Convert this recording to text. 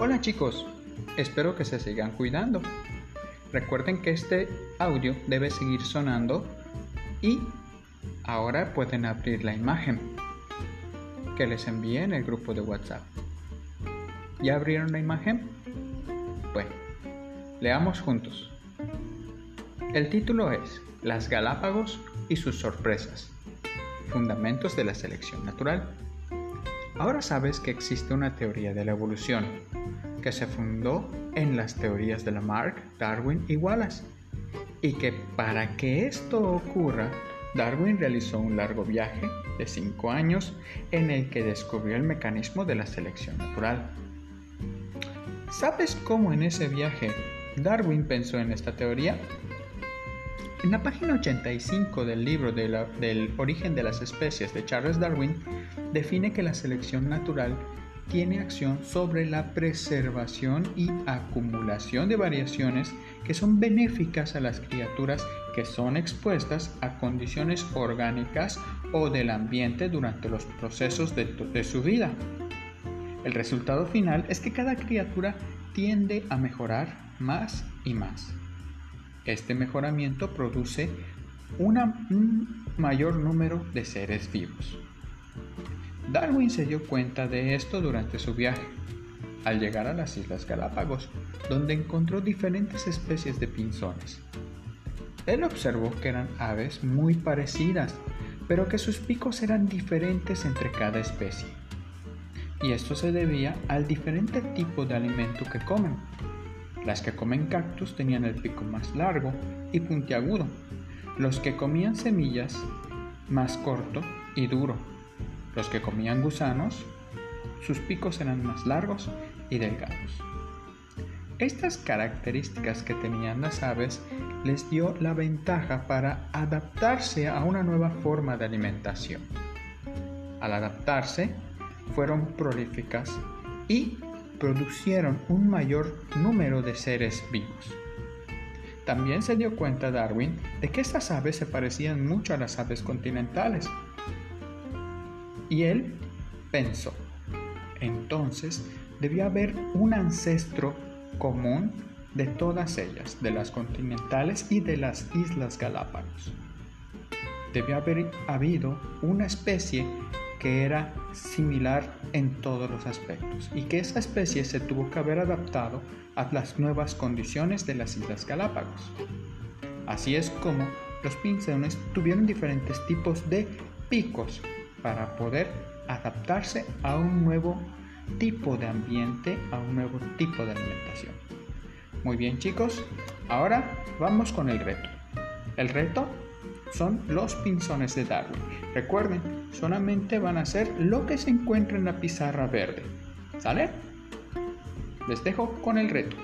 Hola chicos, espero que se sigan cuidando. Recuerden que este audio debe seguir sonando y ahora pueden abrir la imagen que les envié en el grupo de WhatsApp. ¿Ya abrieron la imagen? Bueno, leamos juntos. El título es Las Galápagos y sus sorpresas. Fundamentos de la selección natural. Ahora sabes que existe una teoría de la evolución que se fundó en las teorías de Lamarck, Darwin y Wallace, y que para que esto ocurra, Darwin realizó un largo viaje de cinco años en el que descubrió el mecanismo de la selección natural. ¿Sabes cómo en ese viaje Darwin pensó en esta teoría? En la página 85 del libro del origen de las especies de Charles Darwin, define que la selección natural tiene acción sobre la preservación y acumulación de variaciones que son benéficas a las criaturas que son expuestas a condiciones orgánicas o del ambiente durante los procesos de, de su vida. El resultado final es que cada criatura tiende a mejorar más y más. Este mejoramiento produce un mayor número de seres vivos. Darwin se dio cuenta de esto durante su viaje, al llegar a las Islas Galápagos, donde encontró diferentes especies de pinzones. Él observó que eran aves muy parecidas, pero que sus picos eran diferentes entre cada especie. Y esto se debía al diferente tipo de alimento que comen. Las que comen cactus tenían el pico más largo y puntiagudo. Los que comían semillas más corto y duro. Los que comían gusanos, sus picos eran más largos y delgados. Estas características que tenían las aves les dio la ventaja para adaptarse a una nueva forma de alimentación. Al adaptarse, fueron prolíficas y producieron un mayor número de seres vivos. También se dio cuenta Darwin de que estas aves se parecían mucho a las aves continentales. Y él pensó, entonces debió haber un ancestro común de todas ellas, de las continentales y de las Islas Galápagos. Debió haber habido una especie que era similar en todos los aspectos y que esa especie se tuvo que haber adaptado a las nuevas condiciones de las Islas Galápagos. Así es como los pinzones tuvieron diferentes tipos de picos para poder adaptarse a un nuevo tipo de ambiente, a un nuevo tipo de alimentación. Muy bien chicos, ahora vamos con el reto. El reto son los pinzones de Darwin. Recuerden, solamente van a ser lo que se encuentra en la pizarra verde. ¿Sale? Les dejo con el reto.